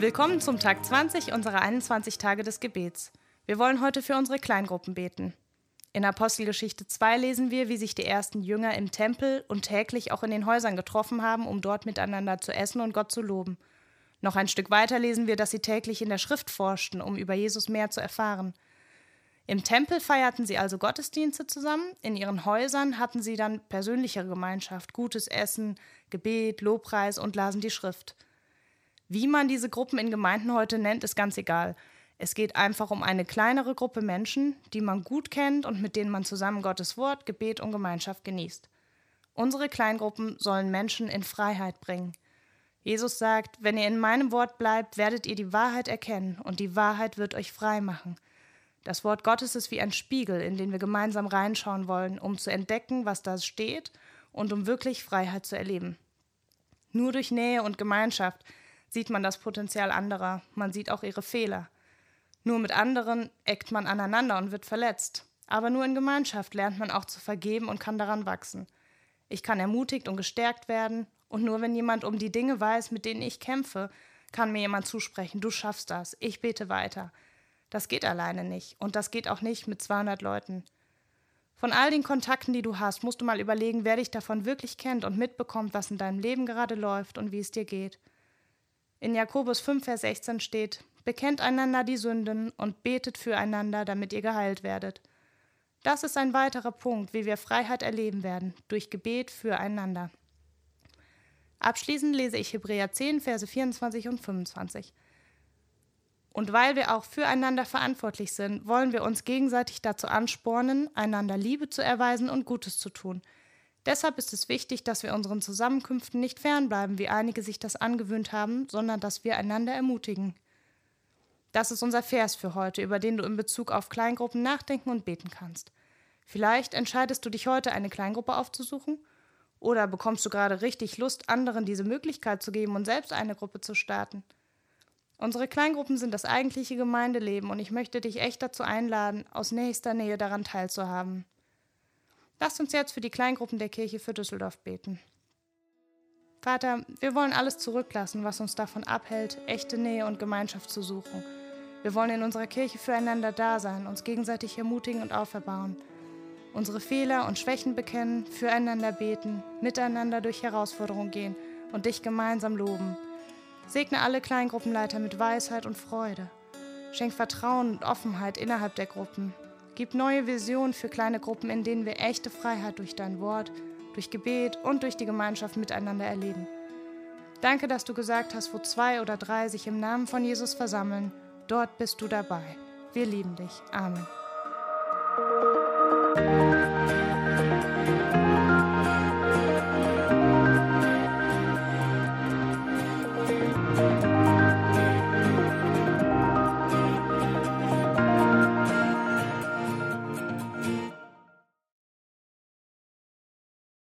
Willkommen zum Tag 20 unserer 21 Tage des Gebets. Wir wollen heute für unsere Kleingruppen beten. In Apostelgeschichte 2 lesen wir, wie sich die ersten Jünger im Tempel und täglich auch in den Häusern getroffen haben, um dort miteinander zu essen und Gott zu loben. Noch ein Stück weiter lesen wir, dass sie täglich in der Schrift forschten, um über Jesus mehr zu erfahren. Im Tempel feierten sie also Gottesdienste zusammen, in ihren Häusern hatten sie dann persönlichere Gemeinschaft, gutes Essen, Gebet, Lobpreis und lasen die Schrift. Wie man diese Gruppen in Gemeinden heute nennt, ist ganz egal. Es geht einfach um eine kleinere Gruppe Menschen, die man gut kennt und mit denen man zusammen Gottes Wort, Gebet und Gemeinschaft genießt. Unsere Kleingruppen sollen Menschen in Freiheit bringen. Jesus sagt, wenn ihr in meinem Wort bleibt, werdet ihr die Wahrheit erkennen und die Wahrheit wird euch frei machen. Das Wort Gottes ist wie ein Spiegel, in den wir gemeinsam reinschauen wollen, um zu entdecken, was da steht und um wirklich Freiheit zu erleben. Nur durch Nähe und Gemeinschaft sieht man das Potenzial anderer, man sieht auch ihre Fehler. Nur mit anderen eckt man aneinander und wird verletzt. Aber nur in Gemeinschaft lernt man auch zu vergeben und kann daran wachsen. Ich kann ermutigt und gestärkt werden, und nur wenn jemand um die Dinge weiß, mit denen ich kämpfe, kann mir jemand zusprechen, du schaffst das, ich bete weiter. Das geht alleine nicht, und das geht auch nicht mit 200 Leuten. Von all den Kontakten, die du hast, musst du mal überlegen, wer dich davon wirklich kennt und mitbekommt, was in deinem Leben gerade läuft und wie es dir geht. In Jakobus 5, Vers 16 steht: Bekennt einander die Sünden und betet füreinander, damit ihr geheilt werdet. Das ist ein weiterer Punkt, wie wir Freiheit erleben werden, durch Gebet füreinander. Abschließend lese ich Hebräer 10, Verse 24 und 25. Und weil wir auch füreinander verantwortlich sind, wollen wir uns gegenseitig dazu anspornen, einander Liebe zu erweisen und Gutes zu tun – Deshalb ist es wichtig, dass wir unseren Zusammenkünften nicht fernbleiben, wie einige sich das angewöhnt haben, sondern dass wir einander ermutigen. Das ist unser Vers für heute, über den du in Bezug auf Kleingruppen nachdenken und beten kannst. Vielleicht entscheidest du dich heute, eine Kleingruppe aufzusuchen, oder bekommst du gerade richtig Lust, anderen diese Möglichkeit zu geben und selbst eine Gruppe zu starten. Unsere Kleingruppen sind das eigentliche Gemeindeleben und ich möchte dich echt dazu einladen, aus nächster Nähe daran teilzuhaben. Lasst uns jetzt für die Kleingruppen der Kirche für Düsseldorf beten. Vater, wir wollen alles zurücklassen, was uns davon abhält, echte Nähe und Gemeinschaft zu suchen. Wir wollen in unserer Kirche füreinander da sein, uns gegenseitig ermutigen und auferbauen, unsere Fehler und Schwächen bekennen, füreinander beten, miteinander durch Herausforderungen gehen und dich gemeinsam loben. Segne alle Kleingruppenleiter mit Weisheit und Freude. Schenk Vertrauen und Offenheit innerhalb der Gruppen. Gib neue Visionen für kleine Gruppen, in denen wir echte Freiheit durch dein Wort, durch Gebet und durch die Gemeinschaft miteinander erleben. Danke, dass du gesagt hast, wo zwei oder drei sich im Namen von Jesus versammeln, dort bist du dabei. Wir lieben dich. Amen.